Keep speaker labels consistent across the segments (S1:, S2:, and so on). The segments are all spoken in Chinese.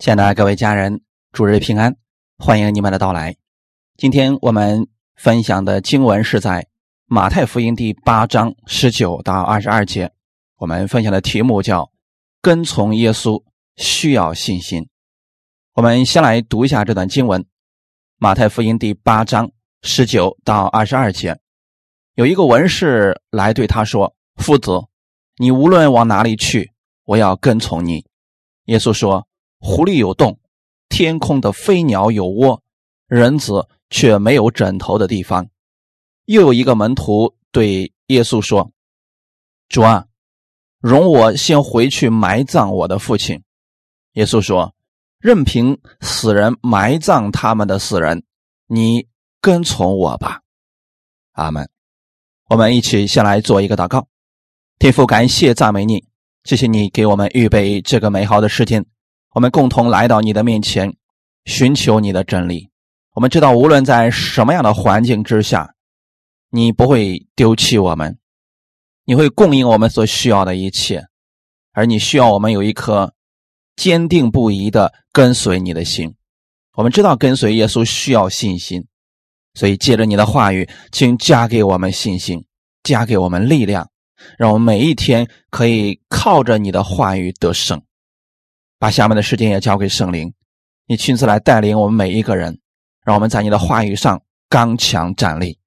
S1: 亲爱的各位家人，主日平安，欢迎你们的到来。今天我们分享的经文是在马太福音第八章十九到二十二节。我们分享的题目叫“跟从耶稣需要信心”。我们先来读一下这段经文：马太福音第八章十九到二十二节。有一个文士来对他说：“夫子，你无论往哪里去，我要跟从你。”耶稣说。狐狸有洞，天空的飞鸟有窝，人子却没有枕头的地方。又有一个门徒对耶稣说：“主啊，容我先回去埋葬我的父亲。”耶稣说：“任凭死人埋葬他们的死人，你跟从我吧。”阿门。我们一起先来做一个祷告。天父，感谢赞美你，谢谢你给我们预备这个美好的时间。我们共同来到你的面前，寻求你的真理。我们知道，无论在什么样的环境之下，你不会丢弃我们，你会供应我们所需要的一切。而你需要我们有一颗坚定不移的跟随你的心。我们知道，跟随耶稣需要信心，所以借着你的话语，请加给我们信心，加给我们力量，让我们每一天可以靠着你的话语得胜。把下面的时间也交给圣灵，你亲自来带领我们每一个人，让我们在你的话语上刚强站立。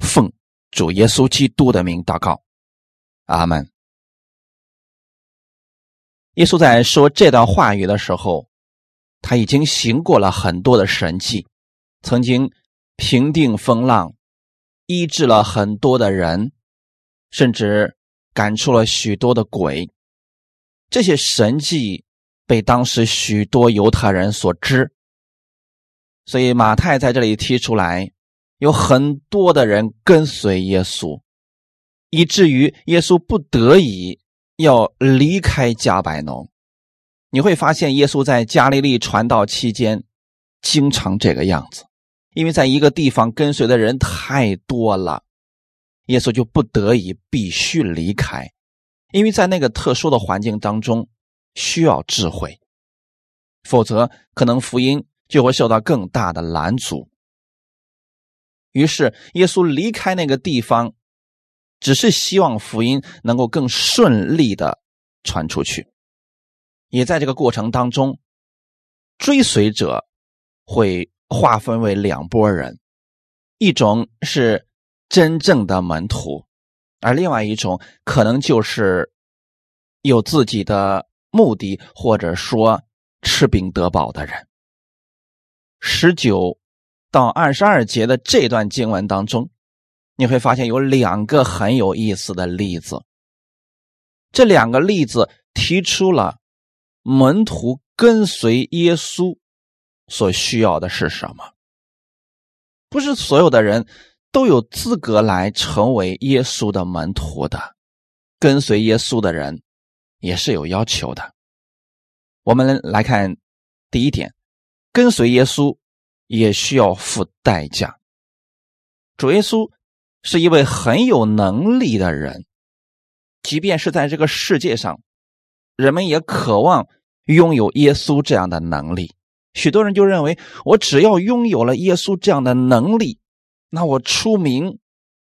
S1: 奉主耶稣基督的名祷告，阿门。耶稣在说这段话语的时候，他已经行过了很多的神迹，曾经平定风浪，医治了很多的人，甚至赶出了许多的鬼。这些神迹。被当时许多犹太人所知，所以马太在这里提出来，有很多的人跟随耶稣，以至于耶稣不得已要离开加百农。你会发现，耶稣在加利利传道期间，经常这个样子，因为在一个地方跟随的人太多了，耶稣就不得已必须离开，因为在那个特殊的环境当中。需要智慧，否则可能福音就会受到更大的拦阻。于是，耶稣离开那个地方，只是希望福音能够更顺利的传出去。也在这个过程当中，追随者会划分为两拨人：一种是真正的门徒，而另外一种可能就是有自己的。目的或者说吃饼得饱的人，十九到二十二节的这段经文当中，你会发现有两个很有意思的例子。这两个例子提出了门徒跟随耶稣所需要的是什么？不是所有的人都有资格来成为耶稣的门徒的，跟随耶稣的人。也是有要求的。我们来看第一点，跟随耶稣也需要付代价。主耶稣是一位很有能力的人，即便是在这个世界上，人们也渴望拥有耶稣这样的能力。许多人就认为，我只要拥有了耶稣这样的能力，那我出名，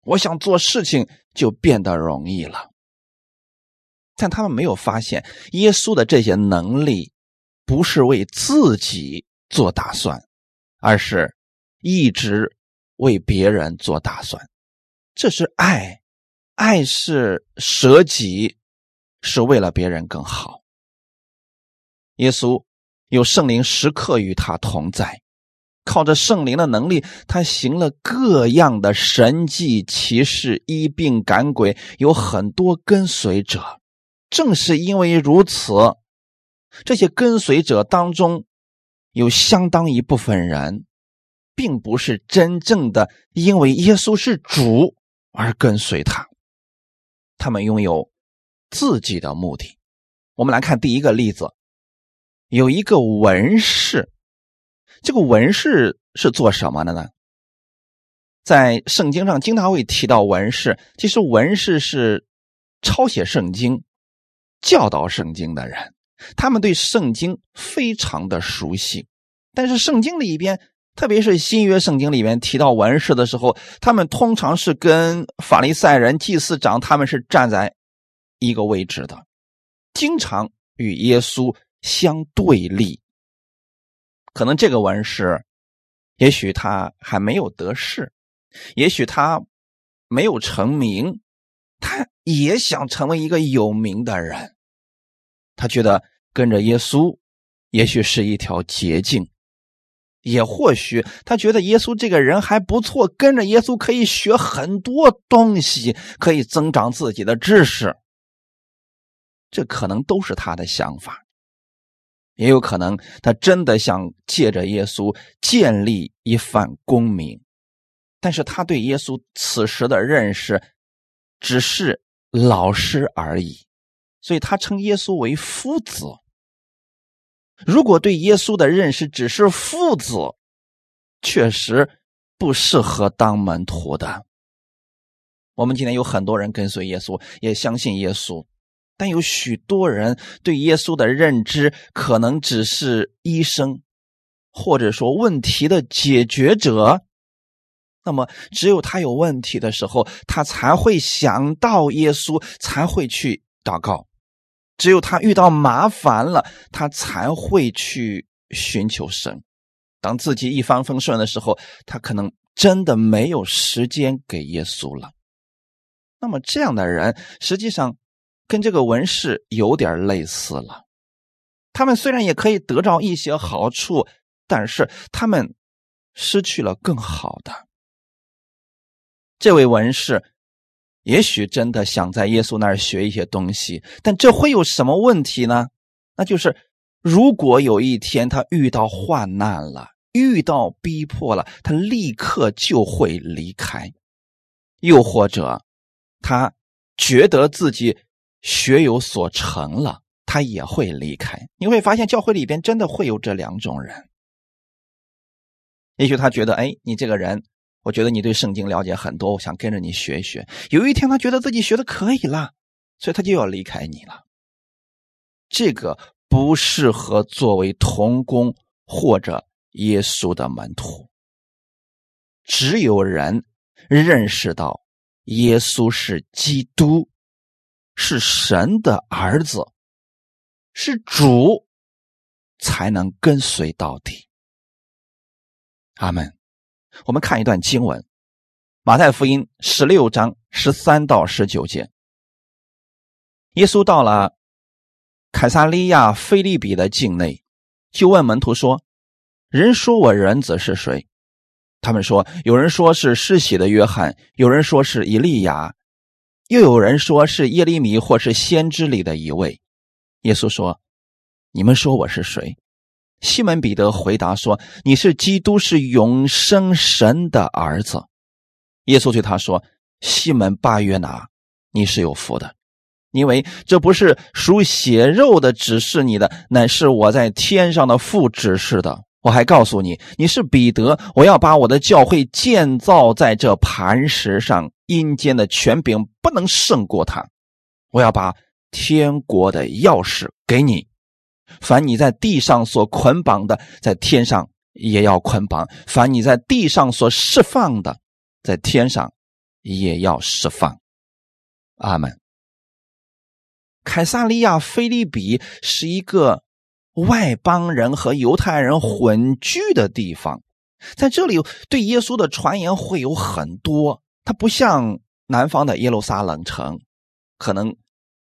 S1: 我想做事情就变得容易了。但他们没有发现，耶稣的这些能力不是为自己做打算，而是一直为别人做打算。这是爱，爱是舍己，是为了别人更好。耶稣有圣灵时刻与他同在，靠着圣灵的能力，他行了各样的神迹奇事，医病赶鬼，有很多跟随者。正是因为如此，这些跟随者当中，有相当一部分人，并不是真正的因为耶稣是主而跟随他，他们拥有自己的目的。我们来看第一个例子，有一个文士，这个文士是做什么的呢？在圣经上经常会提到文士，其实文士是抄写圣经。教导圣经的人，他们对圣经非常的熟悉，但是圣经里边，特别是新约圣经里面提到文士的时候，他们通常是跟法利赛人、祭司长他们是站在一个位置的，经常与耶稣相对立。可能这个文士，也许他还没有得势，也许他没有成名，他也想成为一个有名的人。他觉得跟着耶稣，也许是一条捷径，也或许他觉得耶稣这个人还不错，跟着耶稣可以学很多东西，可以增长自己的知识。这可能都是他的想法。也有可能，他真的想借着耶稣建立一番功名，但是他对耶稣此时的认识只是老师而已，所以他称耶稣为夫子。如果对耶稣的认识只是父子，确实不适合当门徒的。我们今天有很多人跟随耶稣，也相信耶稣。但有许多人对耶稣的认知可能只是医生，或者说问题的解决者。那么，只有他有问题的时候，他才会想到耶稣，才会去祷告；只有他遇到麻烦了，他才会去寻求神。当自己一帆风顺的时候，他可能真的没有时间给耶稣了。那么，这样的人实际上。跟这个文士有点类似了，他们虽然也可以得到一些好处，但是他们失去了更好的。这位文士也许真的想在耶稣那儿学一些东西，但这会有什么问题呢？那就是如果有一天他遇到患难了，遇到逼迫了，他立刻就会离开；又或者他觉得自己。学有所成了，他也会离开。你会发现，教会里边真的会有这两种人。也许他觉得，哎，你这个人，我觉得你对圣经了解很多，我想跟着你学一学。有一天，他觉得自己学的可以了，所以他就要离开你了。这个不适合作为童工或者耶稣的门徒。只有人认识到耶稣是基督。是神的儿子，是主，才能跟随到底。阿门。我们看一段经文，《马太福音》十六章十三到十九节。耶稣到了凯撒利亚菲利比的境内，就问门徒说：“人说我人子是谁？”他们说：“有人说是施洗的约翰，有人说是以利亚。”又有人说是耶利米或是先知里的一位。耶稣说：“你们说我是谁？”西门彼得回答说：“你是基督，是永生神的儿子。”耶稣对他说：“西门巴约拿，你是有福的，因为这不是属血肉的指示你的，乃是我在天上的父指示的。我还告诉你，你是彼得，我要把我的教会建造在这磐石上。”阴间的权柄不能胜过他。我要把天国的钥匙给你，凡你在地上所捆绑的，在天上也要捆绑；凡你在地上所释放的，在天上也要释放。阿门。凯撒利亚菲利比是一个外邦人和犹太人混居的地方，在这里对耶稣的传言会有很多。它不像南方的耶路撒冷城，可能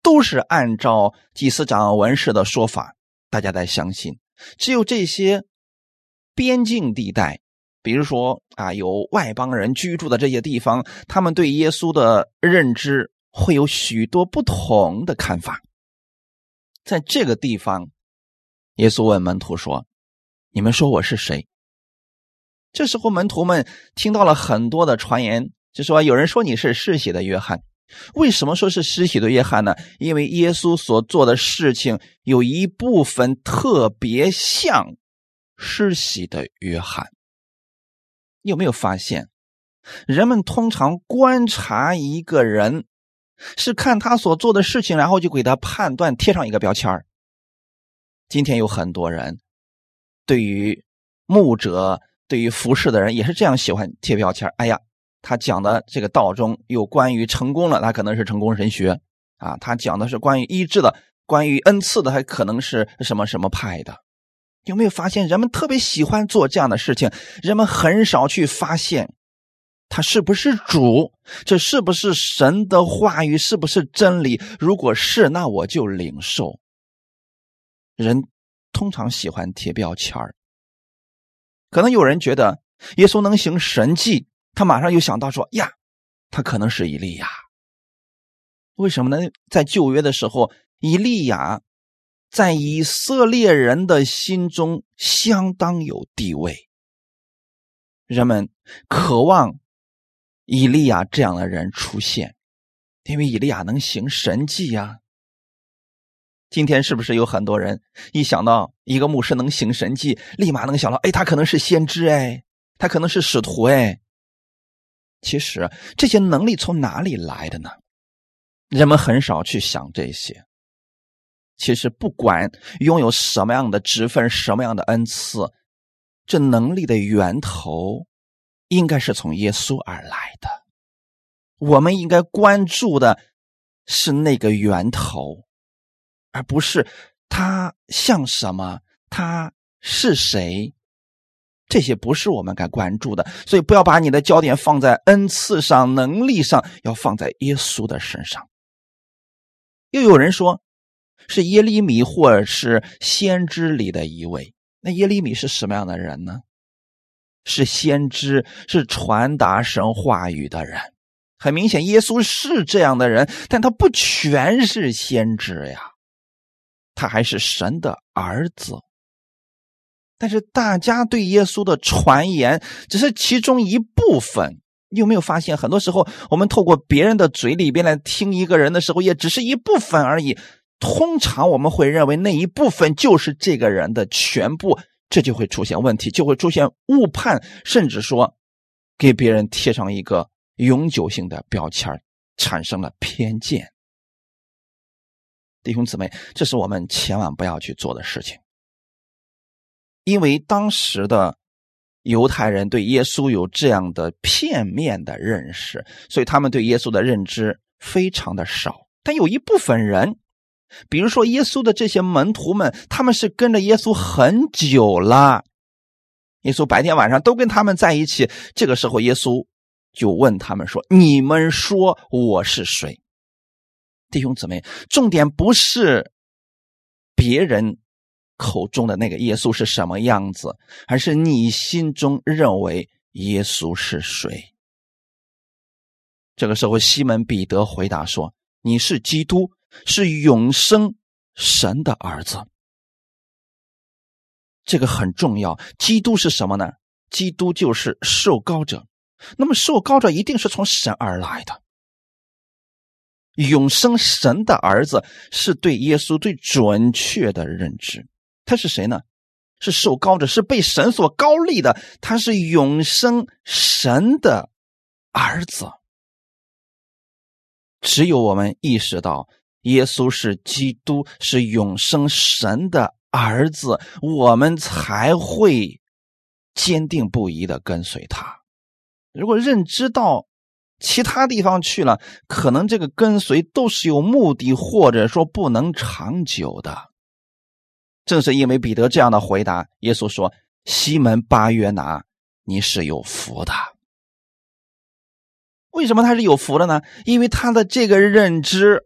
S1: 都是按照祭司长文士的说法，大家在相信。只有这些边境地带，比如说啊，有外邦人居住的这些地方，他们对耶稣的认知会有许多不同的看法。在这个地方，耶稣问门徒说：“你们说我是谁？”这时候，门徒们听到了很多的传言。就说有人说你是嗜血的约翰，为什么说是施洗的约翰呢？因为耶稣所做的事情有一部分特别像施洗的约翰。你有没有发现，人们通常观察一个人，是看他所做的事情，然后就给他判断贴上一个标签今天有很多人对于牧者、对于服侍的人也是这样喜欢贴标签。哎呀，他讲的这个道中有关于成功了，他可能是成功神学啊；他讲的是关于医治的、关于恩赐的，还可能是什么什么派的。有没有发现人们特别喜欢做这样的事情？人们很少去发现他是不是主，这是不是神的话语，是不是真理？如果是，那我就领受。人通常喜欢贴标签儿，可能有人觉得耶稣能行神迹，他马上又想到说：“呀，他可能是以利亚。”为什么呢？在旧约的时候，以利亚在以色列人的心中相当有地位，人们渴望以利亚这样的人出现，因为以利亚能行神迹呀。今天是不是有很多人一想到一个牧师能行神迹，立马能想到，哎，他可能是先知，哎，他可能是使徒，哎。其实这些能力从哪里来的呢？人们很少去想这些。其实不管拥有什么样的职分、什么样的恩赐，这能力的源头应该是从耶稣而来的。我们应该关注的是那个源头。而不是他像什么，他是谁，这些不是我们该关注的。所以不要把你的焦点放在恩赐上、能力上，要放在耶稣的身上。又有人说，是耶利米或者是先知里的一位。那耶利米是什么样的人呢？是先知，是传达神话语的人。很明显，耶稣是这样的人，但他不全是先知呀。他还是神的儿子，但是大家对耶稣的传言只是其中一部分。你有没有发现，很多时候我们透过别人的嘴里边来听一个人的时候，也只是一部分而已。通常我们会认为那一部分就是这个人的全部，这就会出现问题，就会出现误判，甚至说给别人贴上一个永久性的标签，产生了偏见。弟兄姊妹，这是我们千万不要去做的事情，因为当时的犹太人对耶稣有这样的片面的认识，所以他们对耶稣的认知非常的少。但有一部分人，比如说耶稣的这些门徒们，他们是跟着耶稣很久了，耶稣白天晚上都跟他们在一起。这个时候，耶稣就问他们说：“你们说我是谁？”弟兄姊妹，重点不是别人口中的那个耶稣是什么样子，而是你心中认为耶稣是谁。这个时候，西门彼得回答说：“你是基督，是永生神的儿子。”这个很重要。基督是什么呢？基督就是受膏者。那么，受膏者一定是从神而来的。永生神的儿子是对耶稣最准确的认知。他是谁呢？是受高者，是被神所高立的。他是永生神的儿子。只有我们意识到耶稣是基督，是永生神的儿子，我们才会坚定不移的跟随他。如果认知到。其他地方去了，可能这个跟随都是有目的，或者说不能长久的。正是因为彼得这样的回答，耶稣说：“西门巴约拿，你是有福的。”为什么他是有福的呢？因为他的这个认知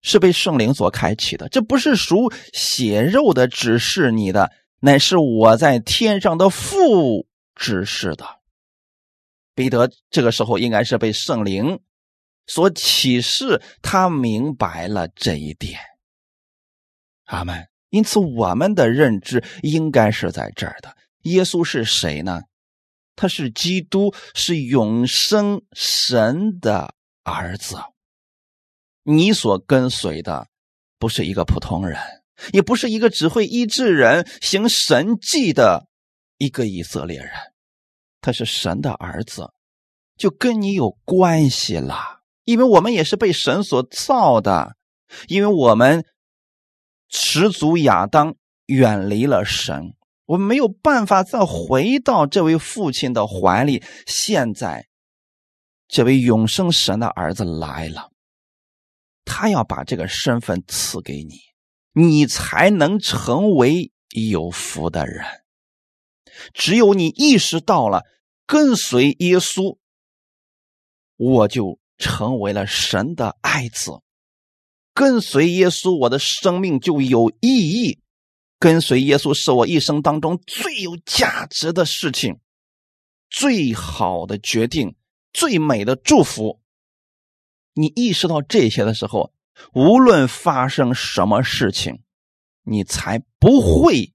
S1: 是被圣灵所开启的，这不是属血肉的指示你的，乃是我在天上的父指示的。彼得这个时候应该是被圣灵所启示，他明白了这一点。阿门。因此，我们的认知应该是在这儿的。耶稣是谁呢？他是基督，是永生神的儿子。你所跟随的不是一个普通人，也不是一个只会医治人、行神迹的一个以色列人。他是神的儿子，就跟你有关系了，因为我们也是被神所造的，因为我们始祖亚当远离了神，我没有办法再回到这位父亲的怀里。现在，这位永生神的儿子来了，他要把这个身份赐给你，你才能成为有福的人。只有你意识到了跟随耶稣，我就成为了神的爱子。跟随耶稣，我的生命就有意义。跟随耶稣是我一生当中最有价值的事情，最好的决定，最美的祝福。你意识到这些的时候，无论发生什么事情，你才不会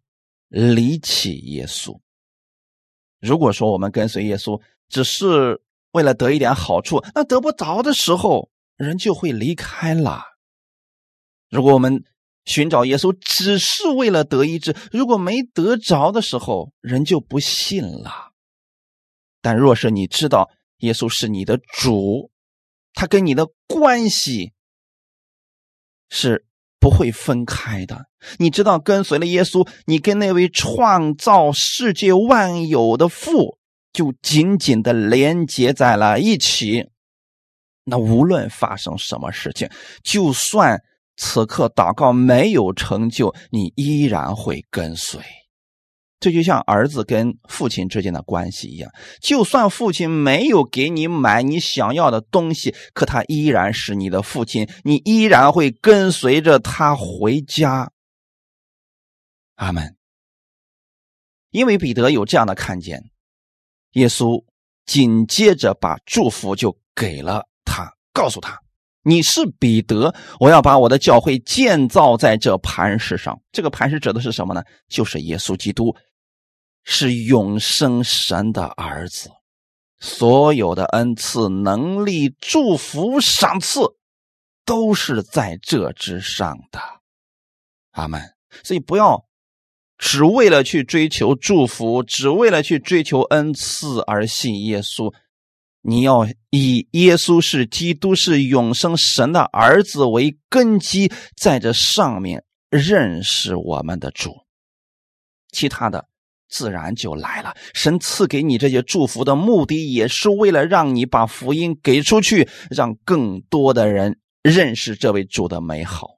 S1: 离弃耶稣。如果说我们跟随耶稣只是为了得一点好处，那得不着的时候，人就会离开了。如果我们寻找耶稣只是为了得医治，如果没得着的时候，人就不信了。但若是你知道耶稣是你的主，他跟你的关系是不会分开的。你知道跟随了耶稣，你跟那位创造世界万有的父就紧紧的连接在了一起。那无论发生什么事情，就算。此刻祷告没有成就，你依然会跟随。这就像儿子跟父亲之间的关系一样，就算父亲没有给你买你想要的东西，可他依然是你的父亲，你依然会跟随着他回家。阿门。因为彼得有这样的看见，耶稣紧接着把祝福就给了他，告诉他。你是彼得，我要把我的教会建造在这磐石上。这个磐石指的是什么呢？就是耶稣基督，是永生神的儿子。所有的恩赐、能力、祝福、赏赐，都是在这之上的。阿门。所以不要只为了去追求祝福，只为了去追求恩赐而信耶稣。你要以耶稣是基督是永生神的儿子为根基，在这上面认识我们的主，其他的自然就来了。神赐给你这些祝福的目的，也是为了让你把福音给出去，让更多的人认识这位主的美好。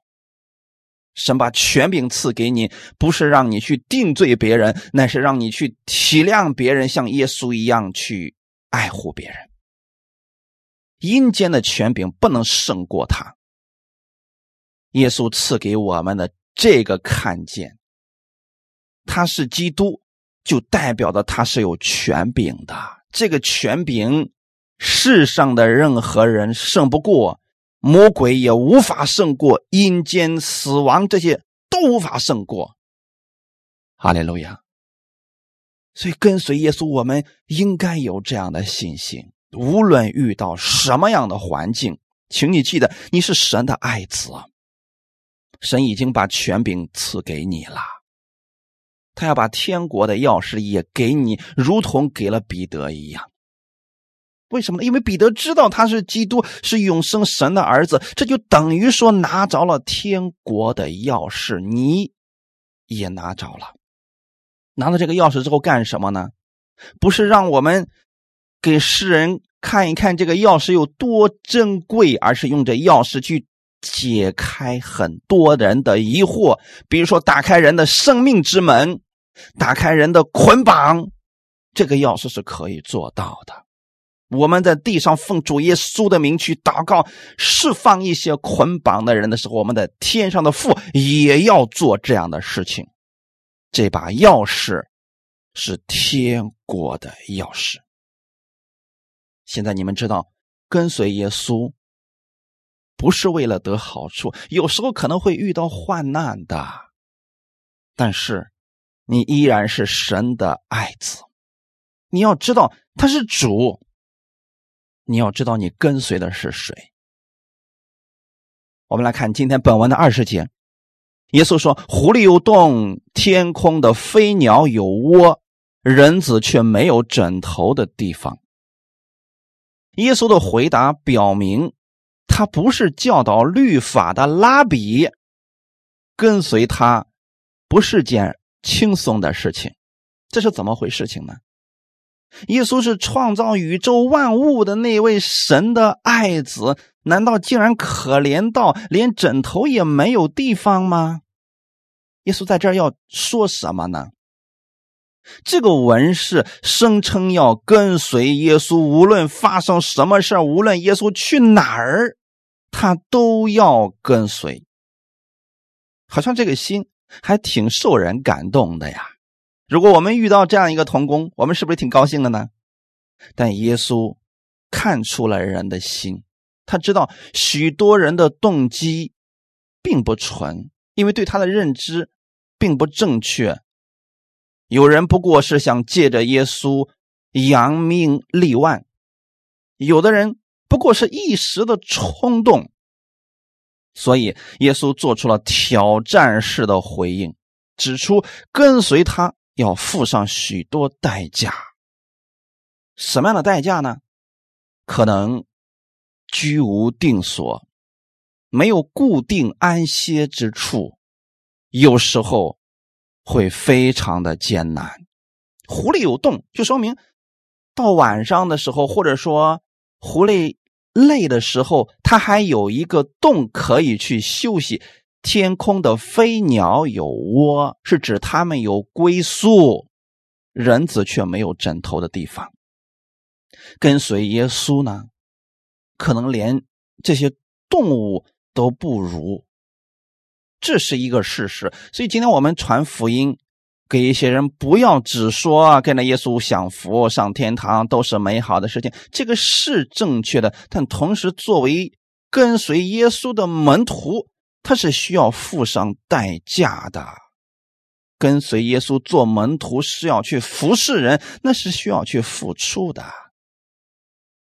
S1: 神把权柄赐给你，不是让你去定罪别人，乃是让你去体谅别人，像耶稣一样去爱护别人。阴间的权柄不能胜过他。耶稣赐给我们的这个看见，他是基督，就代表着他是有权柄的。这个权柄，世上的任何人胜不过，魔鬼也无法胜过，阴间、死亡这些都无法胜过。哈利路亚！所以跟随耶稣，我们应该有这样的信心。无论遇到什么样的环境，请你记得，你是神的爱子，神已经把权柄赐给你了，他要把天国的钥匙也给你，如同给了彼得一样。为什么呢？因为彼得知道他是基督，是永生神的儿子，这就等于说拿着了天国的钥匙，你也拿着了。拿到这个钥匙之后干什么呢？不是让我们。给世人看一看这个钥匙有多珍贵，而是用这钥匙去解开很多人的疑惑，比如说打开人的生命之门，打开人的捆绑，这个钥匙是可以做到的。我们在地上奉主耶稣的名去祷告，释放一些捆绑的人的时候，我们的天上的父也要做这样的事情。这把钥匙是天国的钥匙。现在你们知道，跟随耶稣不是为了得好处，有时候可能会遇到患难的，但是你依然是神的爱子。你要知道他是主，你要知道你跟随的是谁。我们来看今天本文的二十节，耶稣说：“狐狸有洞，天空的飞鸟有窝，人子却没有枕头的地方。”耶稣的回答表明，他不是教导律法的拉比，跟随他不是件轻松的事情。这是怎么回事情呢？耶稣是创造宇宙万物的那位神的爱子，难道竟然可怜到连枕头也没有地方吗？耶稣在这儿要说什么呢？这个文士声称要跟随耶稣，无论发生什么事无论耶稣去哪儿，他都要跟随。好像这个心还挺受人感动的呀。如果我们遇到这样一个童工，我们是不是挺高兴的呢？但耶稣看出了人的心，他知道许多人的动机并不纯，因为对他的认知并不正确。有人不过是想借着耶稣扬名立万，有的人不过是一时的冲动，所以耶稣做出了挑战式的回应，指出跟随他要付上许多代价。什么样的代价呢？可能居无定所，没有固定安歇之处，有时候。会非常的艰难。狐狸有洞，就说明到晚上的时候，或者说狐狸累的时候，它还有一个洞可以去休息。天空的飞鸟有窝，是指它们有归宿。人子却没有枕头的地方。跟随耶稣呢，可能连这些动物都不如。这是一个事实，所以今天我们传福音给一些人，不要只说跟着耶稣享福、上天堂都是美好的事情，这个是正确的。但同时，作为跟随耶稣的门徒，他是需要付上代价的。跟随耶稣做门徒是要去服侍人，那是需要去付出的。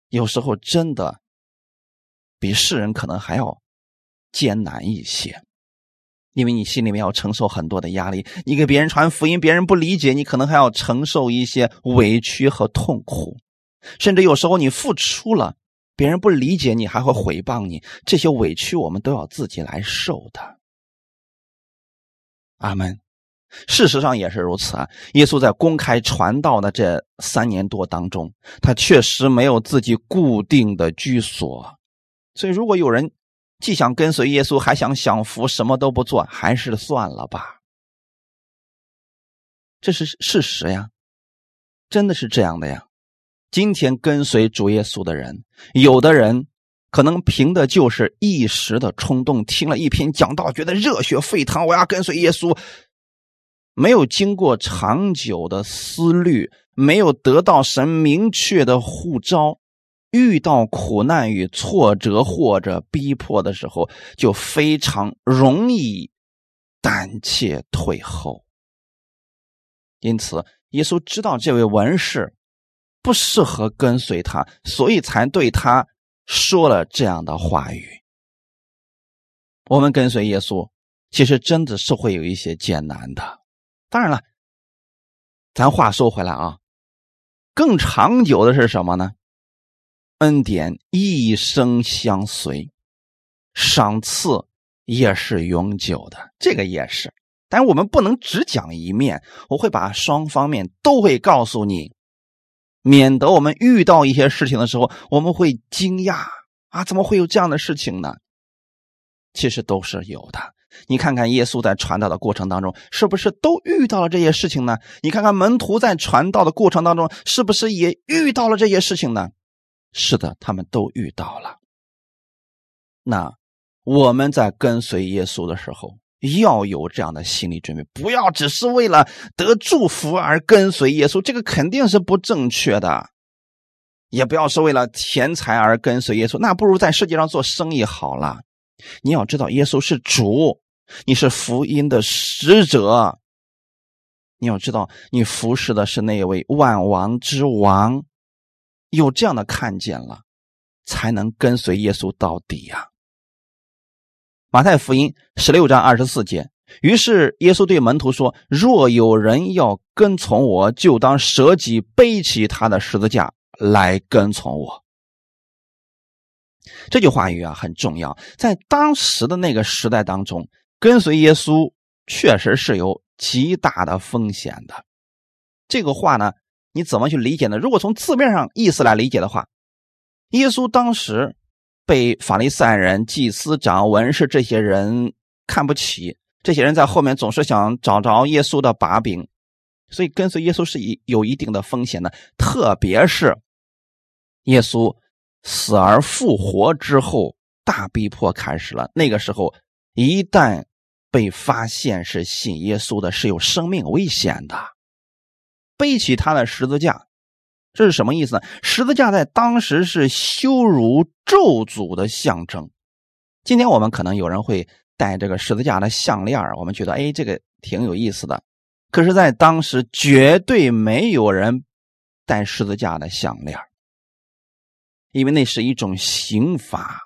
S1: 有时候真的比世人可能还要艰难一些。因为你心里面要承受很多的压力，你给别人传福音，别人不理解，你可能还要承受一些委屈和痛苦，甚至有时候你付出了，别人不理解你，还会诽谤你，这些委屈我们都要自己来受的。阿门。事实上也是如此啊。耶稣在公开传道的这三年多当中，他确实没有自己固定的居所，所以如果有人。既想跟随耶稣，还想享福，什么都不做，还是算了吧。这是事实呀，真的是这样的呀。今天跟随主耶稣的人，有的人可能凭的就是一时的冲动，听了一篇讲道，觉得热血沸腾，我要跟随耶稣，没有经过长久的思虑，没有得到神明确的呼召。遇到苦难与挫折或者逼迫的时候，就非常容易胆怯退后。因此，耶稣知道这位文士不适合跟随他，所以才对他说了这样的话语。我们跟随耶稣，其实真的是会有一些艰难的。当然了，咱话说回来啊，更长久的是什么呢？恩典一生相随，赏赐也是永久的，这个也是。但我们不能只讲一面，我会把双方面都会告诉你，免得我们遇到一些事情的时候，我们会惊讶啊，怎么会有这样的事情呢？其实都是有的。你看看耶稣在传道的过程当中，是不是都遇到了这些事情呢？你看看门徒在传道的过程当中，是不是也遇到了这些事情呢？是的，他们都遇到了。那我们在跟随耶稣的时候，要有这样的心理准备，不要只是为了得祝福而跟随耶稣，这个肯定是不正确的。也不要是为了钱财而跟随耶稣，那不如在世界上做生意好了。你要知道，耶稣是主，你是福音的使者。你要知道，你服侍的是那位万王之王。有这样的看见了，才能跟随耶稣到底呀。马太福音十六章二十四节，于是耶稣对门徒说：“若有人要跟从我，就当舍己，背起他的十字架来跟从我。”这句话语啊很重要，在当时的那个时代当中，跟随耶稣确实是有极大的风险的。这个话呢，你怎么去理解呢？如果从字面上意思来理解的话，耶稣当时被法利赛人、祭司长、文士这些人看不起，这些人在后面总是想找着耶稣的把柄，所以跟随耶稣是一有一定的风险的。特别是耶稣死而复活之后，大逼迫开始了。那个时候，一旦被发现是信耶稣的，是有生命危险的。背起他的十字架，这是什么意思呢？十字架在当时是羞辱咒诅的象征。今天我们可能有人会戴这个十字架的项链我们觉得哎，这个挺有意思的。可是，在当时绝对没有人戴十字架的项链因为那是一种刑罚，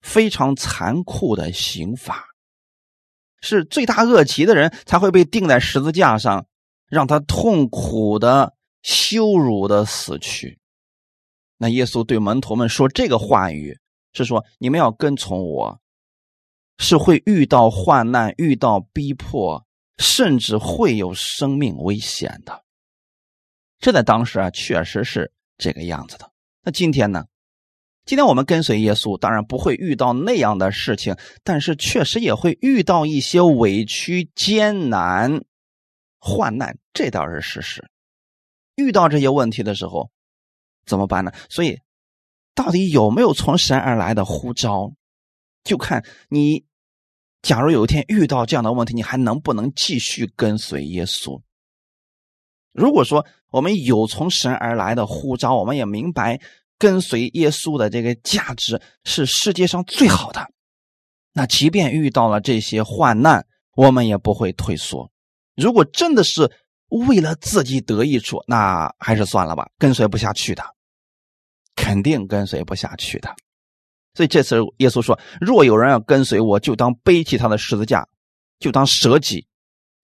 S1: 非常残酷的刑罚，是罪大恶极的人才会被钉在十字架上。让他痛苦的、羞辱的死去。那耶稣对门徒们说这个话语，是说你们要跟从我，是会遇到患难、遇到逼迫，甚至会有生命危险的。这在当时啊，确实是这个样子的。那今天呢？今天我们跟随耶稣，当然不会遇到那样的事情，但是确实也会遇到一些委屈、艰难。患难，这倒是事实。遇到这些问题的时候，怎么办呢？所以，到底有没有从神而来的呼召，就看你。假如有一天遇到这样的问题，你还能不能继续跟随耶稣？如果说我们有从神而来的呼召，我们也明白跟随耶稣的这个价值是世界上最好的，那即便遇到了这些患难，我们也不会退缩。如果真的是为了自己得益处，那还是算了吧，跟随不下去的，肯定跟随不下去的。所以这次耶稣说：“若有人要跟随我，就当背起他的十字架，就当舍己。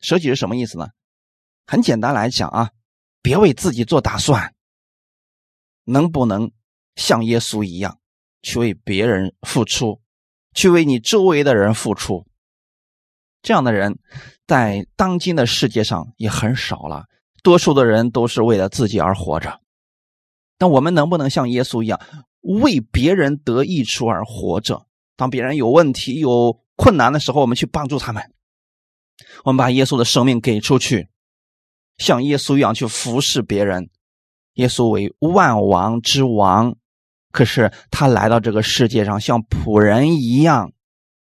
S1: 舍己是什么意思呢？很简单来讲啊，别为自己做打算，能不能像耶稣一样，去为别人付出，去为你周围的人付出？这样的人。”在当今的世界上也很少了，多数的人都是为了自己而活着。但我们能不能像耶稣一样，为别人得益处而活着？当别人有问题、有困难的时候，我们去帮助他们。我们把耶稣的生命给出去，像耶稣一样去服侍别人。耶稣为万王之王，可是他来到这个世界上，像仆人一样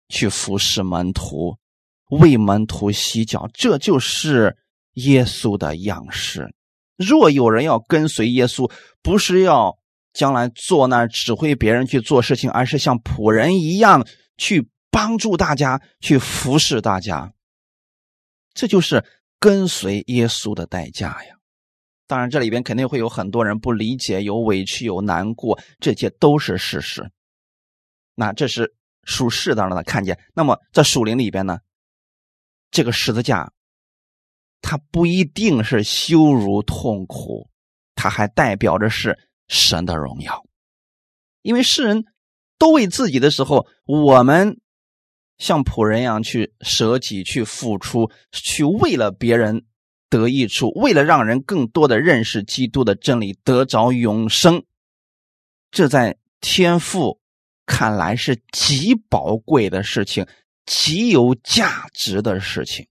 S1: 去服侍门徒。为门徒洗脚，这就是耶稣的样式。若有人要跟随耶稣，不是要将来坐那指挥别人去做事情，而是像仆人一样去帮助大家，去服侍大家。这就是跟随耶稣的代价呀！当然，这里边肯定会有很多人不理解，有委屈，有难过，这些都是事实。那这是属世当中的看见。那么在属灵里边呢？这个十字架，它不一定是羞辱痛苦，它还代表着是神的荣耀。因为世人都为自己的时候，我们像仆人一样去舍己、去付出、去为了别人得益处，为了让人更多的认识基督的真理，得着永生。这在天父看来是极宝贵的事情。极有价值的事情，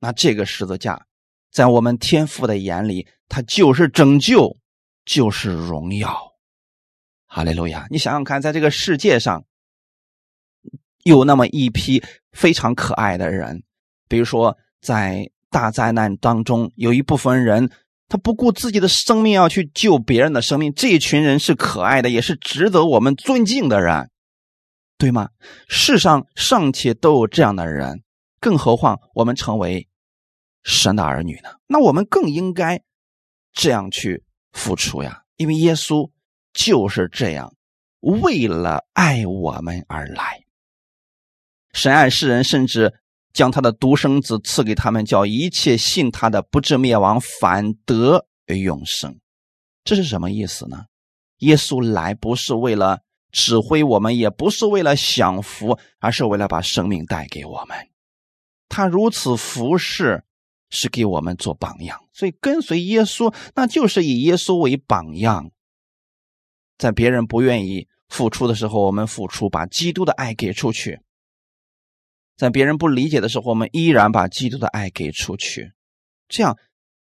S1: 那这个十字架，在我们天父的眼里，它就是拯救，就是荣耀。哈利路亚！你想想看，在这个世界上，有那么一批非常可爱的人，比如说在大灾难当中，有一部分人，他不顾自己的生命要去救别人的生命，这一群人是可爱的，也是值得我们尊敬的人。对吗？世上尚且都有这样的人，更何况我们成为神的儿女呢？那我们更应该这样去付出呀！因为耶稣就是这样，为了爱我们而来。神爱世人，甚至将他的独生子赐给他们，叫一切信他的不至灭亡，反得永生。这是什么意思呢？耶稣来不是为了。指挥我们也不是为了享福，而是为了把生命带给我们。他如此服侍，是给我们做榜样。所以跟随耶稣，那就是以耶稣为榜样，在别人不愿意付出的时候，我们付出，把基督的爱给出去；在别人不理解的时候，我们依然把基督的爱给出去。这样，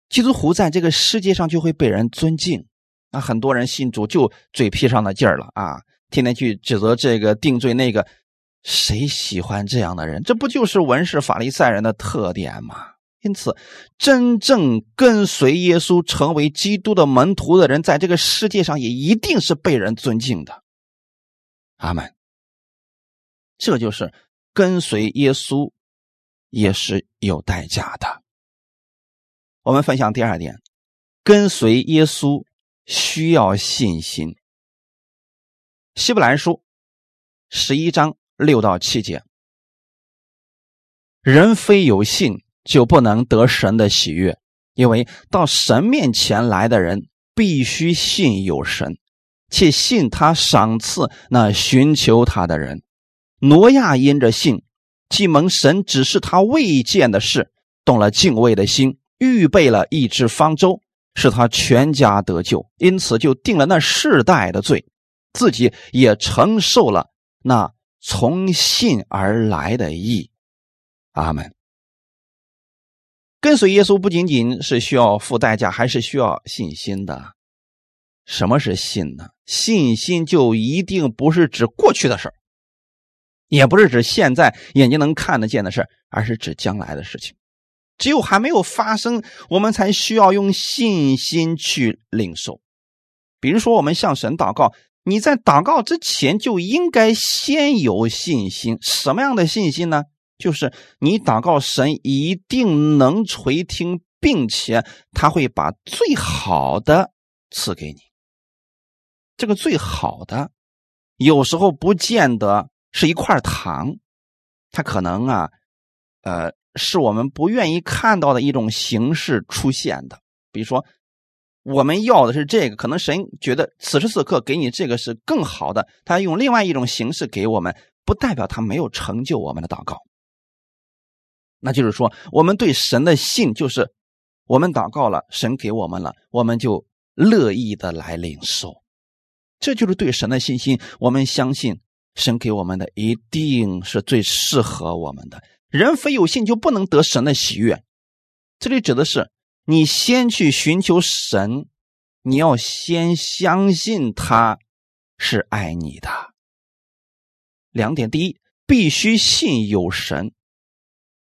S1: 基督徒在这个世界上就会被人尊敬。那很多人信主就嘴皮上的劲儿了啊，天天去指责这个、定罪那个，谁喜欢这样的人？这不就是文士法利赛人的特点吗？因此，真正跟随耶稣、成为基督的门徒的人，在这个世界上也一定是被人尊敬的。阿门。这就是跟随耶稣也是有代价的。我们分享第二点，跟随耶稣。需要信心。希伯来书十一章六到七节：人非有信，就不能得神的喜悦，因为到神面前来的人必须信有神，且信他赏赐那寻求他的人。挪亚因着信，既蒙神指示他未见的事，动了敬畏的心，预备了一只方舟。使他全家得救，因此就定了那世代的罪，自己也承受了那从信而来的义。阿门。跟随耶稣不仅仅是需要付代价，还是需要信心的。什么是信呢？信心就一定不是指过去的事也不是指现在眼睛能看得见的事而是指将来的事情。只有还没有发生，我们才需要用信心去领受。比如说，我们向神祷告，你在祷告之前就应该先有信心。什么样的信心呢？就是你祷告神一定能垂听，并且他会把最好的赐给你。这个最好的，有时候不见得是一块糖，它可能啊，呃。是我们不愿意看到的一种形式出现的，比如说，我们要的是这个，可能神觉得此时此刻给你这个是更好的，他用另外一种形式给我们，不代表他没有成就我们的祷告。那就是说，我们对神的信，就是我们祷告了，神给我们了，我们就乐意的来领受，这就是对神的信心。我们相信神给我们的一定是最适合我们的。人非有信就不能得神的喜悦，这里指的是你先去寻求神，你要先相信他是爱你的。两点，第一，必须信有神，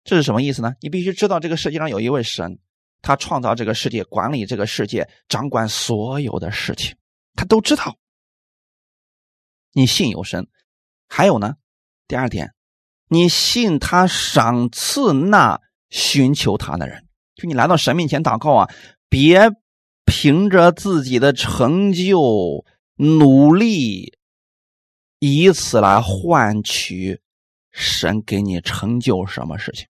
S1: 这是什么意思呢？你必须知道这个世界上有一位神，他创造这个世界，管理这个世界，掌管所有的事情，他都知道。你信有神，还有呢，第二点。你信他赏赐那寻求他的人，就你来到神面前祷告啊，别凭着自己的成就努力，以此来换取神给你成就什么事情。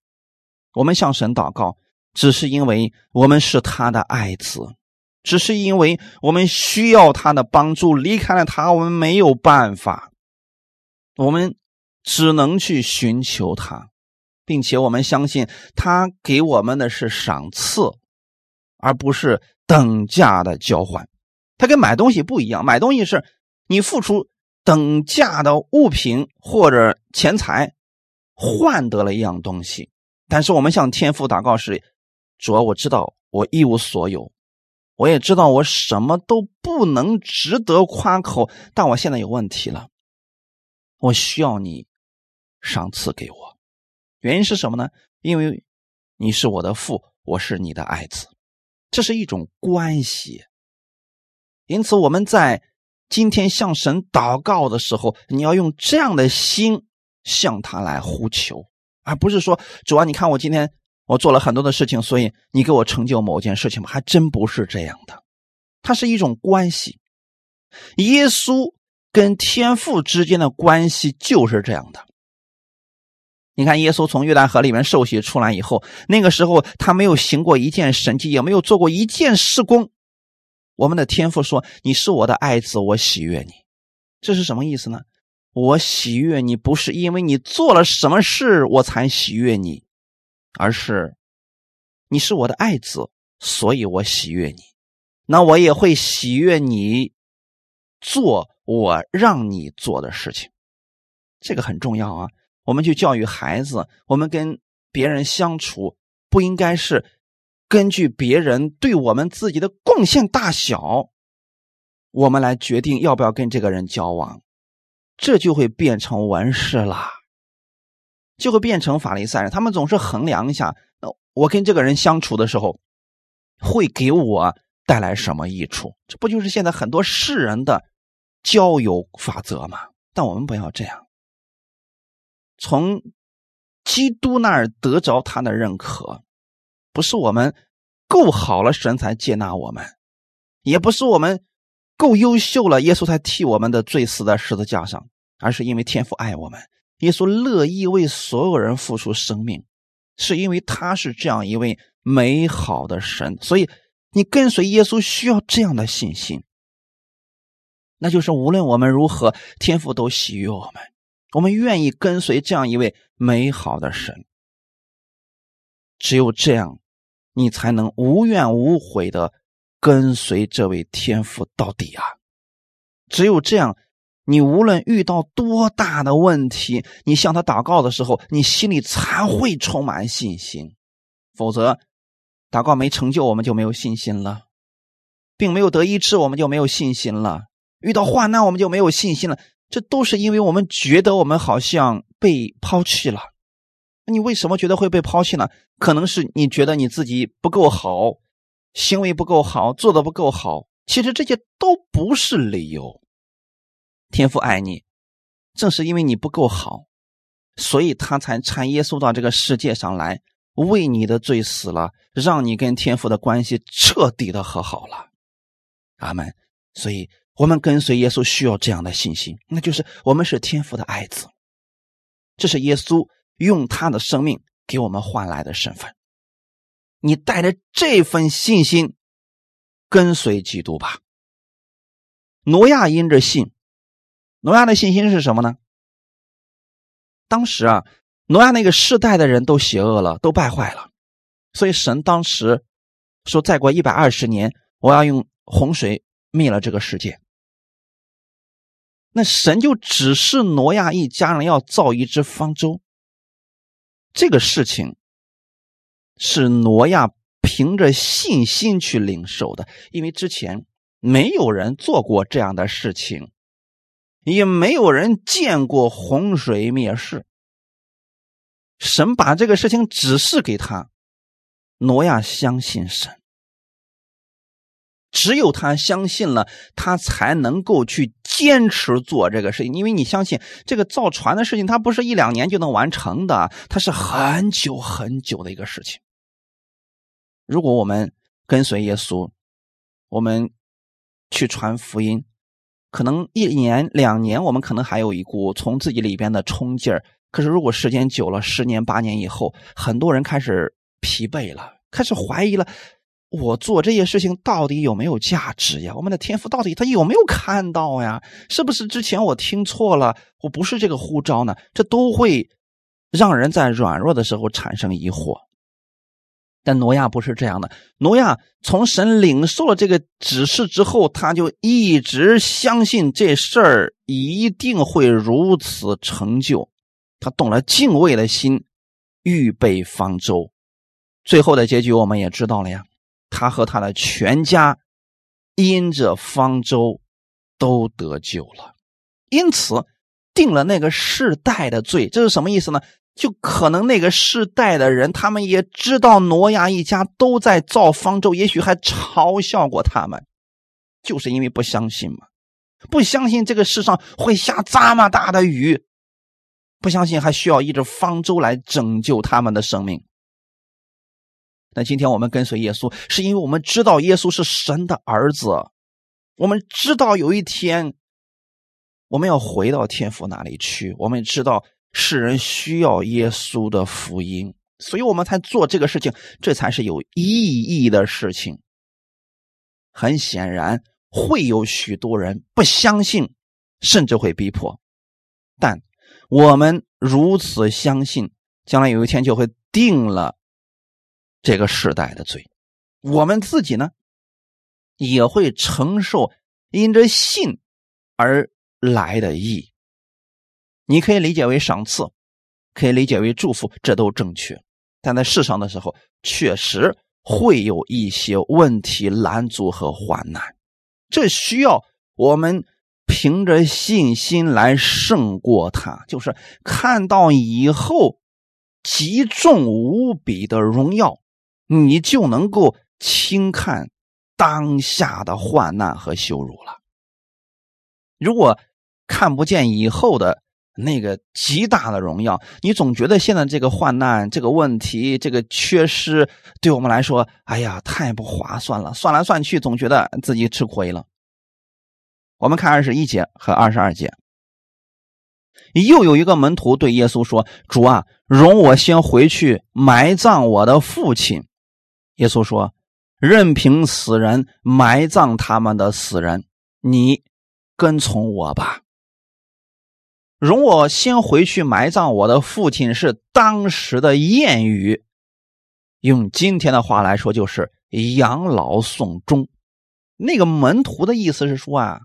S1: 我们向神祷告，只是因为我们是他的爱子，只是因为我们需要他的帮助，离开了他，我们没有办法，我们。只能去寻求他，并且我们相信他给我们的是赏赐，而不是等价的交换。他跟买东西不一样，买东西是你付出等价的物品或者钱财，换得了一样东西。但是我们向天父祷告时：主要我知道我一无所有，我也知道我什么都不能值得夸口，但我现在有问题了，我需要你。赏赐给我，原因是什么呢？因为你是我的父，我是你的爱子，这是一种关系。因此，我们在今天向神祷告的时候，你要用这样的心向他来呼求，而不是说主啊，你看我今天我做了很多的事情，所以你给我成就某件事情吗？还真不是这样的，它是一种关系。耶稣跟天父之间的关系就是这样的。你看，耶稣从约旦河里面受洗出来以后，那个时候他没有行过一件神迹，也没有做过一件事工。我们的天父说：“你是我的爱子，我喜悦你。”这是什么意思呢？我喜悦你，不是因为你做了什么事我才喜悦你，而是你是我的爱子，所以我喜悦你。那我也会喜悦你做我让你做的事情，这个很重要啊。我们去教育孩子，我们跟别人相处，不应该是根据别人对我们自己的贡献大小，我们来决定要不要跟这个人交往，这就会变成文士了，就会变成法利赛人。他们总是衡量一下，我跟这个人相处的时候，会给我带来什么益处？这不就是现在很多世人的交友法则吗？但我们不要这样。从基督那儿得着他的认可，不是我们够好了，神才接纳我们；也不是我们够优秀了，耶稣才替我们的罪死在十字架上，而是因为天父爱我们，耶稣乐意为所有人付出生命，是因为他是这样一位美好的神。所以，你跟随耶稣需要这样的信心，那就是无论我们如何，天父都喜悦我们。我们愿意跟随这样一位美好的神，只有这样，你才能无怨无悔的跟随这位天父到底啊！只有这样，你无论遇到多大的问题，你向他祷告的时候，你心里才会充满信心。否则，祷告没成就，我们就没有信心了；并没有得医治，我们就没有信心了；遇到患难，我们就没有信心了。这都是因为我们觉得我们好像被抛弃了。你为什么觉得会被抛弃呢？可能是你觉得你自己不够好，行为不够好，做的不够好。其实这些都不是理由。天父爱你，正是因为你不够好，所以他才产耶稣到这个世界上来，为你的罪死了，让你跟天父的关系彻底的和好了。阿门。所以。我们跟随耶稣需要这样的信心，那就是我们是天父的爱子，这是耶稣用他的生命给我们换来的身份。你带着这份信心跟随基督吧。挪亚因着信，挪亚的信心是什么呢？当时啊，挪亚那个世代的人都邪恶了，都败坏了，所以神当时说：“再过一百二十年，我要用洪水灭了这个世界。”那神就指示挪亚一家人要造一只方舟，这个事情是挪亚凭着信心去领受的，因为之前没有人做过这样的事情，也没有人见过洪水灭世。神把这个事情指示给他，挪亚相信神。只有他相信了，他才能够去坚持做这个事情。因为你相信这个造船的事情，它不是一两年就能完成的，它是很久很久的一个事情。如果我们跟随耶稣，我们去传福音，可能一年两年，我们可能还有一股从自己里边的冲劲儿。可是如果时间久了，十年八年以后，很多人开始疲惫了，开始怀疑了。我做这些事情到底有没有价值呀？我们的天赋到底他有没有看到呀？是不是之前我听错了？我不是这个呼召呢？这都会让人在软弱的时候产生疑惑。但挪亚不是这样的，挪亚从神领受了这个指示之后，他就一直相信这事儿一定会如此成就。他动了敬畏的心，预备方舟。最后的结局我们也知道了呀。他和他的全家因着方舟都得救了，因此定了那个世代的罪。这是什么意思呢？就可能那个世代的人，他们也知道挪亚一家都在造方舟，也许还嘲笑过他们，就是因为不相信嘛，不相信这个世上会下这么大的雨，不相信还需要一只方舟来拯救他们的生命。那今天我们跟随耶稣，是因为我们知道耶稣是神的儿子，我们知道有一天我们要回到天父那里去，我们知道世人需要耶稣的福音，所以我们才做这个事情，这才是有意义的事情。很显然，会有许多人不相信，甚至会逼迫，但我们如此相信，将来有一天就会定了。这个时代的罪，我们自己呢也会承受因着信而来的义。你可以理解为赏赐，可以理解为祝福，这都正确。但在世上的时候，确实会有一些问题拦阻和患难，这需要我们凭着信心来胜过它。就是看到以后极重无比的荣耀，你就能够轻看当下的患难和羞辱了。如果看不见以后的，那个极大的荣耀，你总觉得现在这个患难、这个问题、这个缺失，对我们来说，哎呀，太不划算了。算来算去，总觉得自己吃亏了。我们看二十一节和二十二节，又有一个门徒对耶稣说：“主啊，容我先回去埋葬我的父亲。”耶稣说：“任凭死人埋葬他们的死人，你跟从我吧。”容我先回去埋葬我的父亲，是当时的谚语。用今天的话来说，就是养老送终。那个门徒的意思是说啊，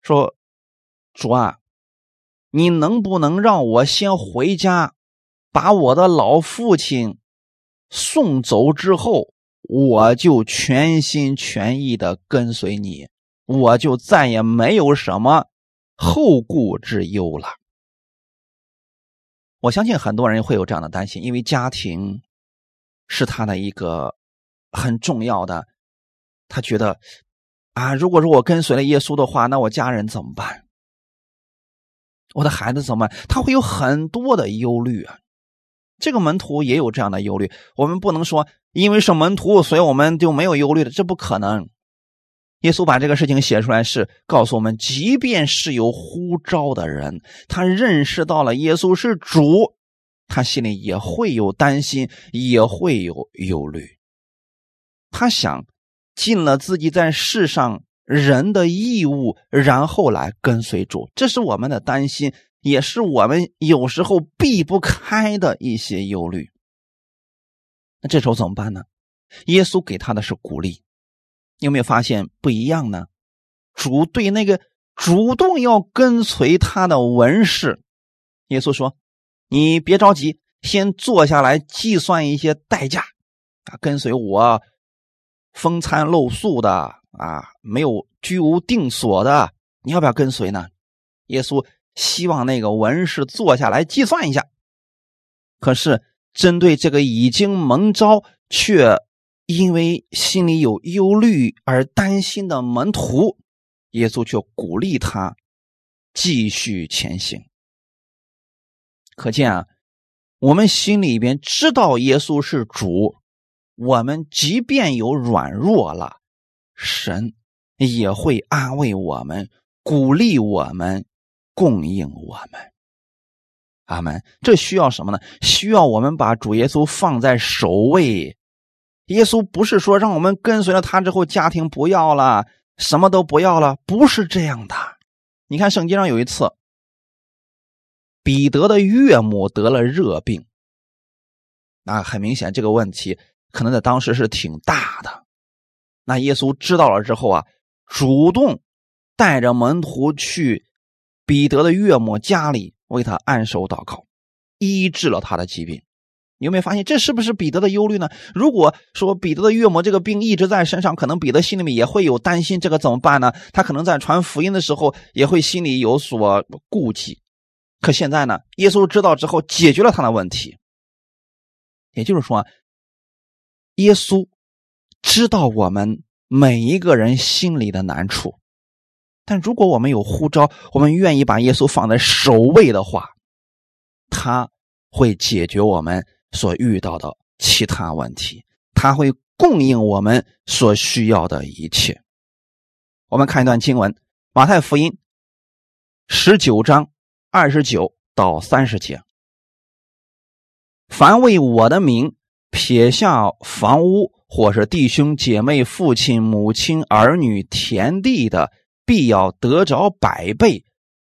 S1: 说主啊，你能不能让我先回家，把我的老父亲送走之后，我就全心全意的跟随你，我就再也没有什么。后顾之忧了，我相信很多人会有这样的担心，因为家庭是他的一个很重要的。他觉得啊，如果说我跟随了耶稣的话，那我家人怎么办？我的孩子怎么办？他会有很多的忧虑啊。这个门徒也有这样的忧虑，我们不能说因为是门徒，所以我们就没有忧虑的，这不可能。耶稣把这个事情写出来，是告诉我们，即便是有呼召的人，他认识到了耶稣是主，他心里也会有担心，也会有忧虑。他想尽了自己在世上人的义务，然后来跟随主，这是我们的担心，也是我们有时候避不开的一些忧虑。那这时候怎么办呢？耶稣给他的是鼓励。你有没有发现不一样呢？主对那个主动要跟随他的文士，耶稣说：“你别着急，先坐下来计算一些代价啊，跟随我，风餐露宿的啊，没有居无定所的，你要不要跟随呢？”耶稣希望那个文士坐下来计算一下。可是针对这个已经蒙召却。因为心里有忧虑而担心的门徒，耶稣却鼓励他继续前行。可见啊，我们心里边知道耶稣是主，我们即便有软弱了，神也会安慰我们、鼓励我们、供应我们。阿门。这需要什么呢？需要我们把主耶稣放在首位。耶稣不是说让我们跟随了他之后，家庭不要了，什么都不要了，不是这样的。你看圣经上有一次，彼得的岳母得了热病，那很明显这个问题可能在当时是挺大的。那耶稣知道了之后啊，主动带着门徒去彼得的岳母家里为他按手祷告，医治了他的疾病。你有没有发现，这是不是彼得的忧虑呢？如果说彼得的岳母这个病一直在身上，可能彼得心里面也会有担心，这个怎么办呢？他可能在传福音的时候也会心里有所顾忌。可现在呢，耶稣知道之后解决了他的问题。也就是说，耶稣知道我们每一个人心里的难处，但如果我们有呼召，我们愿意把耶稣放在首位的话，他会解决我们。所遇到的其他问题，他会供应我们所需要的一切。我们看一段经文，《马太福音》十九章二十九到三十节：凡为我的名撇下房屋，或是弟兄姐妹、父亲母亲、儿女、田地的，必要得着百倍，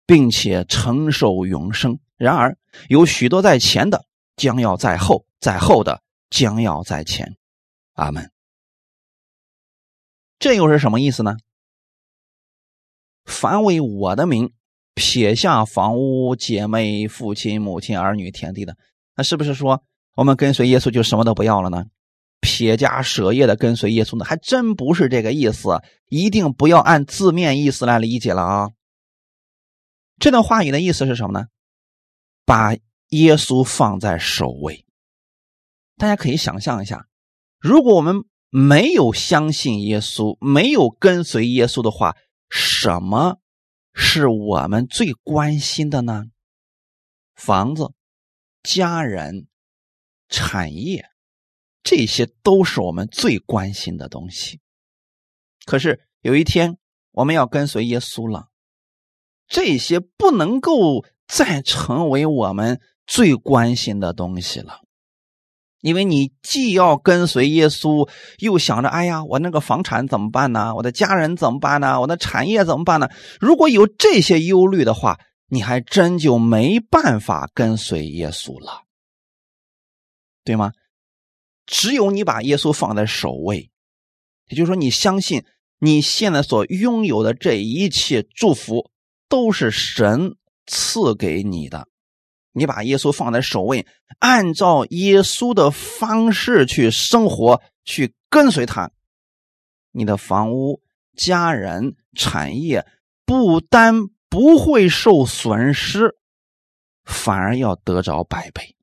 S1: 并且承受永生。然而有许多在前的。将要在后，在后的将要在前。阿门。这又是什么意思呢？凡为我的名撇下房屋、姐妹、父亲、母亲、儿女、田地的，那是不是说我们跟随耶稣就什么都不要了呢？撇家舍业的跟随耶稣呢？还真不是这个意思，一定不要按字面意思来理解了啊！这段话语的意思是什么呢？把耶稣放在首位。大家可以想象一下，如果我们没有相信耶稣，没有跟随耶稣的话，什么是我们最关心的呢？房子、家人、产业，这些都是我们最关心的东西。可是有一天我们要跟随耶稣了，这些不能够再成为我们最关心的东西了。因为你既要跟随耶稣，又想着，哎呀，我那个房产怎么办呢？我的家人怎么办呢？我的产业怎么办呢？如果有这些忧虑的话，你还真就没办法跟随耶稣了，对吗？只有你把耶稣放在首位，也就是说，你相信你现在所拥有的这一切祝福都是神赐给你的。你把耶稣放在首位，按照耶稣的方式去生活，去跟随他，你的房屋、家人、产业不单不会受损失，反而要得着百倍。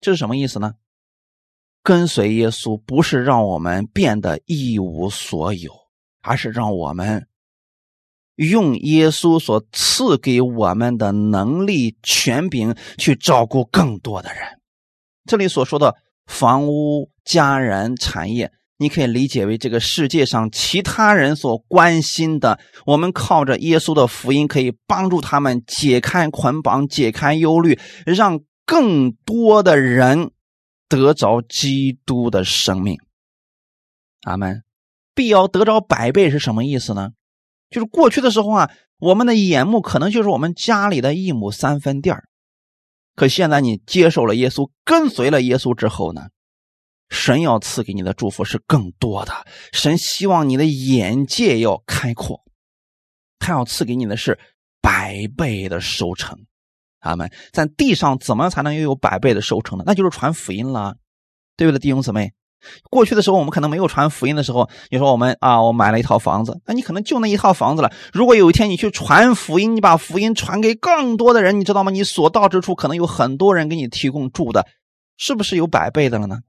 S1: 这是什么意思呢？跟随耶稣不是让我们变得一无所有，而是让我们。用耶稣所赐给我们的能力、权柄去照顾更多的人。这里所说的房屋、家人、产业，你可以理解为这个世界上其他人所关心的。我们靠着耶稣的福音，可以帮助他们解开捆绑、解开忧虑，让更多的人得着基督的生命。阿门。必要得着百倍是什么意思呢？就是过去的时候啊，我们的眼目可能就是我们家里的一亩三分地儿，可现在你接受了耶稣，跟随了耶稣之后呢，神要赐给你的祝福是更多的。神希望你的眼界要开阔，他要赐给你的是百倍的收成。阿门。在地上怎么才能拥有百倍的收成呢？那就是传福音了，对不对，弟兄姊妹？过去的时候，我们可能没有传福音的时候，你说我们啊，我买了一套房子，那你可能就那一套房子了。如果有一天你去传福音，你把福音传给更多的人，你知道吗？你所到之处可能有很多人给你提供住的，是不是有百倍的了呢？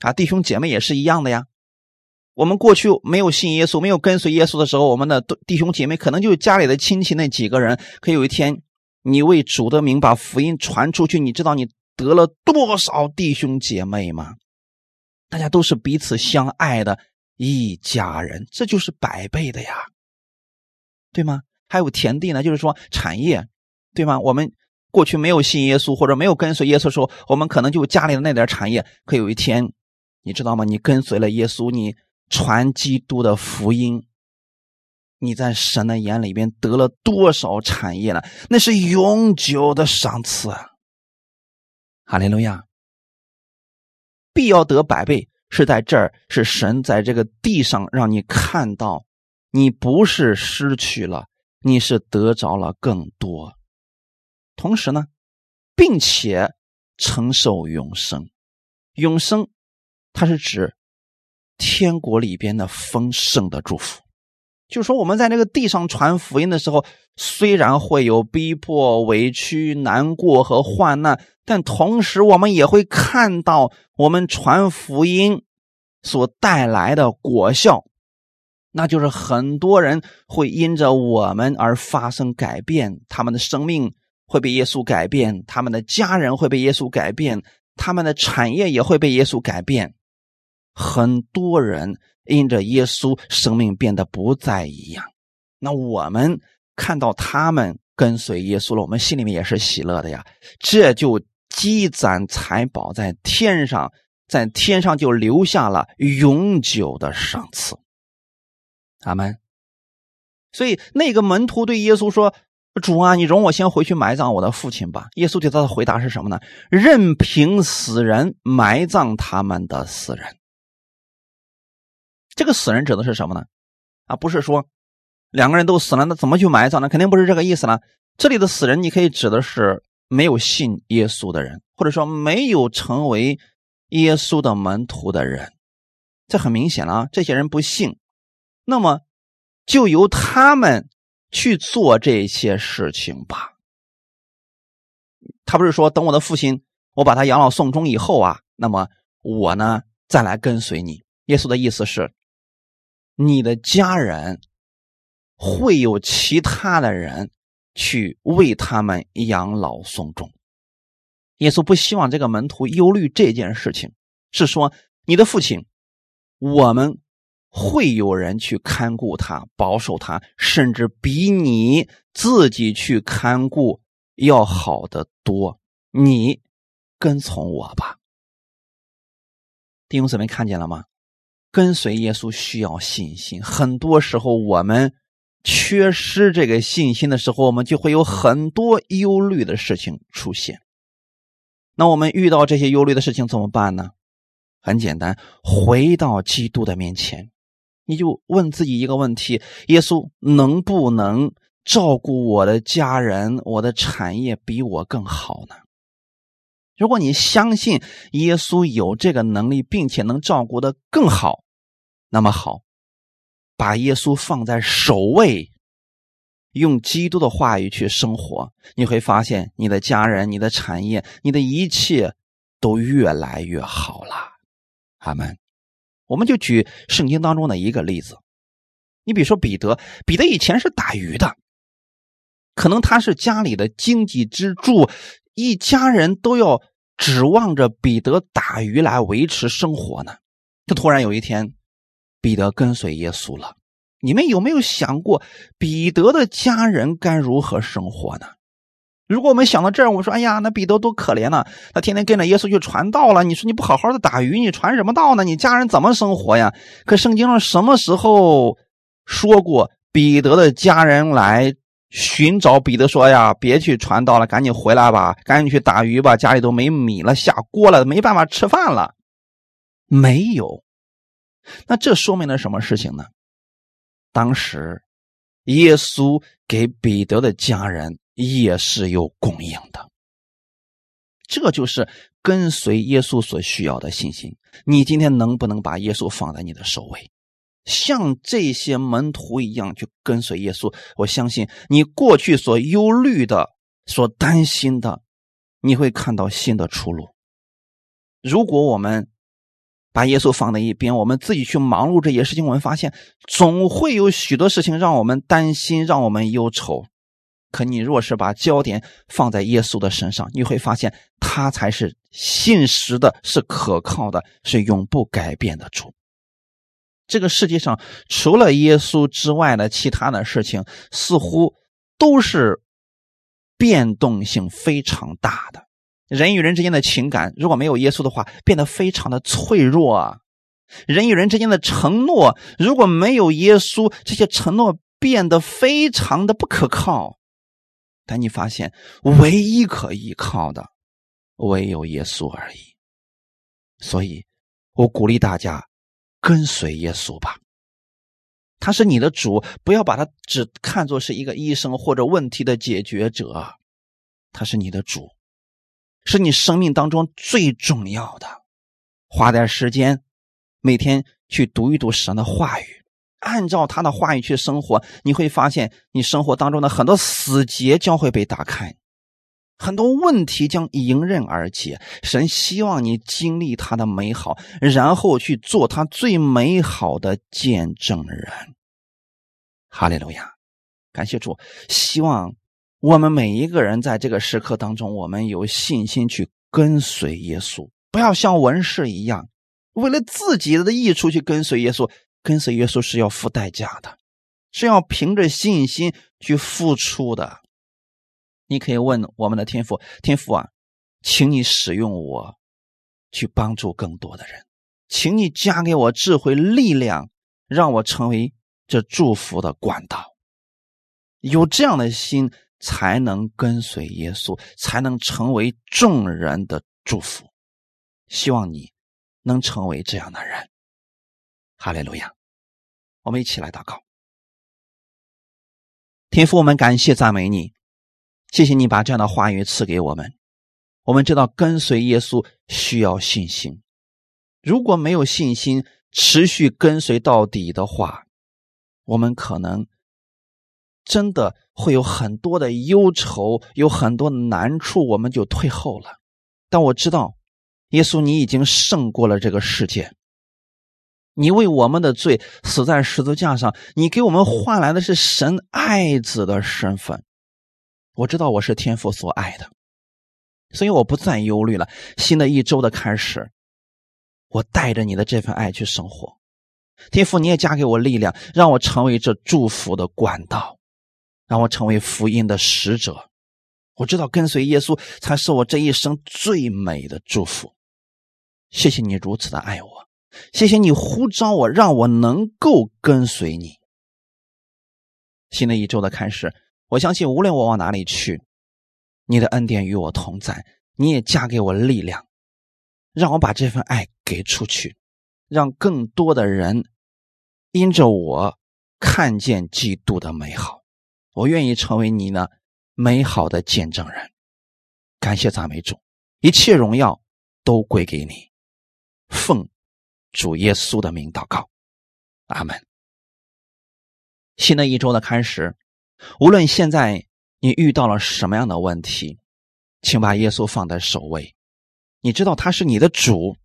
S1: 啊，弟兄姐妹也是一样的呀。我们过去没有信耶稣，没有跟随耶稣的时候，我们的弟兄姐妹可能就家里的亲戚那几个人。可有一天，你为主的名把福音传出去，你知道你得了多少弟兄姐妹吗？大家都是彼此相爱的一家人，这就是百倍的呀，对吗？还有田地呢，就是说产业，对吗？我们过去没有信耶稣或者没有跟随耶稣的时候，我们可能就家里的那点产业。可有一天，你知道吗？你跟随了耶稣，你传基督的福音，你在神的眼里边得了多少产业呢？那是永久的赏赐啊！哈利路亚。必要得百倍，是在这儿，是神在这个地上让你看到，你不是失去了，你是得着了更多。同时呢，并且承受永生。永生，它是指天国里边的丰盛的祝福。就说，我们在这个地上传福音的时候，虽然会有逼迫、委屈、难过和患难，但同时我们也会看到我们传福音所带来的果效，那就是很多人会因着我们而发生改变，他们的生命会被耶稣改变，他们的家人会被耶稣改变，他们的产业也会被耶稣改变，很多人。因着耶稣，生命变得不再一样。那我们看到他们跟随耶稣了，我们心里面也是喜乐的呀。这就积攒财宝在天上，在天上就留下了永久的赏赐。阿门。所以那个门徒对耶稣说：“主啊，你容我先回去埋葬我的父亲吧。”耶稣对他的回答是什么呢？任凭死人埋葬他们的死人。这个死人指的是什么呢？啊，不是说两个人都死了，那怎么去埋葬呢？肯定不是这个意思了。这里的死人，你可以指的是没有信耶稣的人，或者说没有成为耶稣的门徒的人。这很明显了啊，这些人不信，那么就由他们去做这些事情吧。他不是说等我的父亲我把他养老送终以后啊，那么我呢再来跟随你。耶稣的意思是。你的家人会有其他的人去为他们养老送终。耶稣不希望这个门徒忧虑这件事情，是说你的父亲，我们会有人去看顾他、保守他，甚至比你自己去看顾要好得多。你跟从我吧，弟兄姊妹，看见了吗？跟随耶稣需要信心，很多时候我们缺失这个信心的时候，我们就会有很多忧虑的事情出现。那我们遇到这些忧虑的事情怎么办呢？很简单，回到基督的面前，你就问自己一个问题：耶稣能不能照顾我的家人、我的产业比我更好呢？如果你相信耶稣有这个能力，并且能照顾的更好。那么好，把耶稣放在首位，用基督的话语去生活，你会发现你的家人、你的产业、你的一切都越来越好了。阿门。我们就举圣经当中的一个例子，你比如说彼得，彼得以前是打鱼的，可能他是家里的经济支柱，一家人都要指望着彼得打鱼来维持生活呢。他突然有一天。彼得跟随耶稣了，你们有没有想过彼得的家人该如何生活呢？如果我们想到这儿，我说：“哎呀，那彼得多可怜呢！他天天跟着耶稣去传道了。你说你不好好的打鱼，你传什么道呢？你家人怎么生活呀？”可圣经上什么时候说过彼得的家人来寻找彼得说：“呀，别去传道了，赶紧回来吧，赶紧去打鱼吧，家里都没米了，下锅了，没办法吃饭了。”没有。那这说明了什么事情呢？当时耶稣给彼得的家人也是有供应的，这就是跟随耶稣所需要的信心。你今天能不能把耶稣放在你的首位，像这些门徒一样去跟随耶稣？我相信你过去所忧虑的、所担心的，你会看到新的出路。如果我们，把耶稣放在一边，我们自己去忙碌这些事情，我们发现总会有许多事情让我们担心，让我们忧愁。可你若是把焦点放在耶稣的身上，你会发现他才是信实的，是可靠的，是永不改变的主。这个世界上除了耶稣之外的其他的事情，似乎都是变动性非常大的。人与人之间的情感，如果没有耶稣的话，变得非常的脆弱啊！人与人之间的承诺，如果没有耶稣，这些承诺变得非常的不可靠。但你发现，唯一可依靠的，唯有耶稣而已。所以，我鼓励大家跟随耶稣吧。他是你的主，不要把他只看作是一个医生或者问题的解决者，他是你的主。是你生命当中最重要的，花点时间，每天去读一读神的话语，按照他的话语去生活，你会发现你生活当中的很多死结将会被打开，很多问题将迎刃而解。神希望你经历他的美好，然后去做他最美好的见证人。哈利路亚，感谢主，希望。我们每一个人在这个时刻当中，我们有信心去跟随耶稣，不要像文士一样，为了自己的益处去跟随耶稣。跟随耶稣是要付代价的，是要凭着信心去付出的。你可以问我们的天父，天父啊，请你使用我，去帮助更多的人，请你加给我智慧力量，让我成为这祝福的管道。有这样的心。才能跟随耶稣，才能成为众人的祝福。希望你能成为这样的人。哈利路亚！我们一起来祷告。天父，我们感谢赞美你，谢谢你把这样的话语赐给我们。我们知道跟随耶稣需要信心，如果没有信心，持续跟随到底的话，我们可能真的会有很多的忧愁，有很多难处，我们就退后了。但我知道，耶稣，你已经胜过了这个世界。你为我们的罪死在十字架上，你给我们换来的是神爱子的身份。我知道我是天父所爱的，所以我不再忧虑了。新的一周的开始，我带着你的这份爱去生活。天父，你也加给我力量，让我成为这祝福的管道，让我成为福音的使者。我知道跟随耶稣才是我这一生最美的祝福。谢谢你如此的爱我。谢谢你呼召我，让我能够跟随你。新的一周的开始，我相信无论我往哪里去，你的恩典与我同在，你也加给我力量，让我把这份爱给出去，让更多的人因着我看见基督的美好。我愿意成为你呢美好的见证人。感谢赞美主，一切荣耀都归给你。奉。主耶稣的名祷告，阿门。新的一周的开始，无论现在你遇到了什么样的问题，请把耶稣放在首位。你知道他是你的主，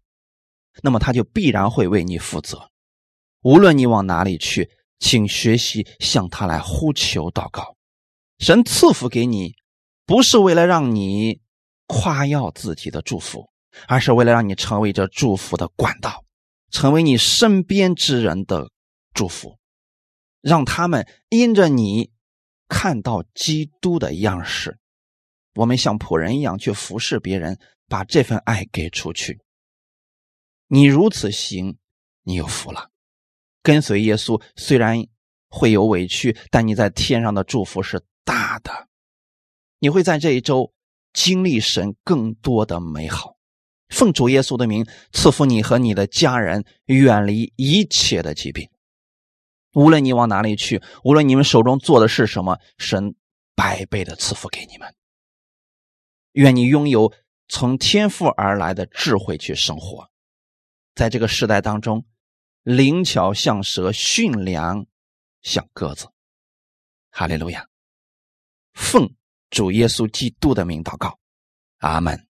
S1: 那么他就必然会为你负责。无论你往哪里去，请学习向他来呼求祷告。神赐福给你，不是为了让你夸耀自己的祝福，而是为了让你成为这祝福的管道。成为你身边之人的祝福，让他们因着你看到基督的样式。我们像仆人一样去服侍别人，把这份爱给出去。你如此行，你有福了。跟随耶稣虽然会有委屈，但你在天上的祝福是大的。你会在这一周经历神更多的美好。奉主耶稣的名赐福你和你的家人，远离一切的疾病。无论你往哪里去，无论你们手中做的是什么，神百倍的赐福给你们。愿你拥有从天父而来的智慧去生活，在这个时代当中，灵巧像蛇，驯良像鸽子。哈利路亚！奉主耶稣基督的名祷告，阿门。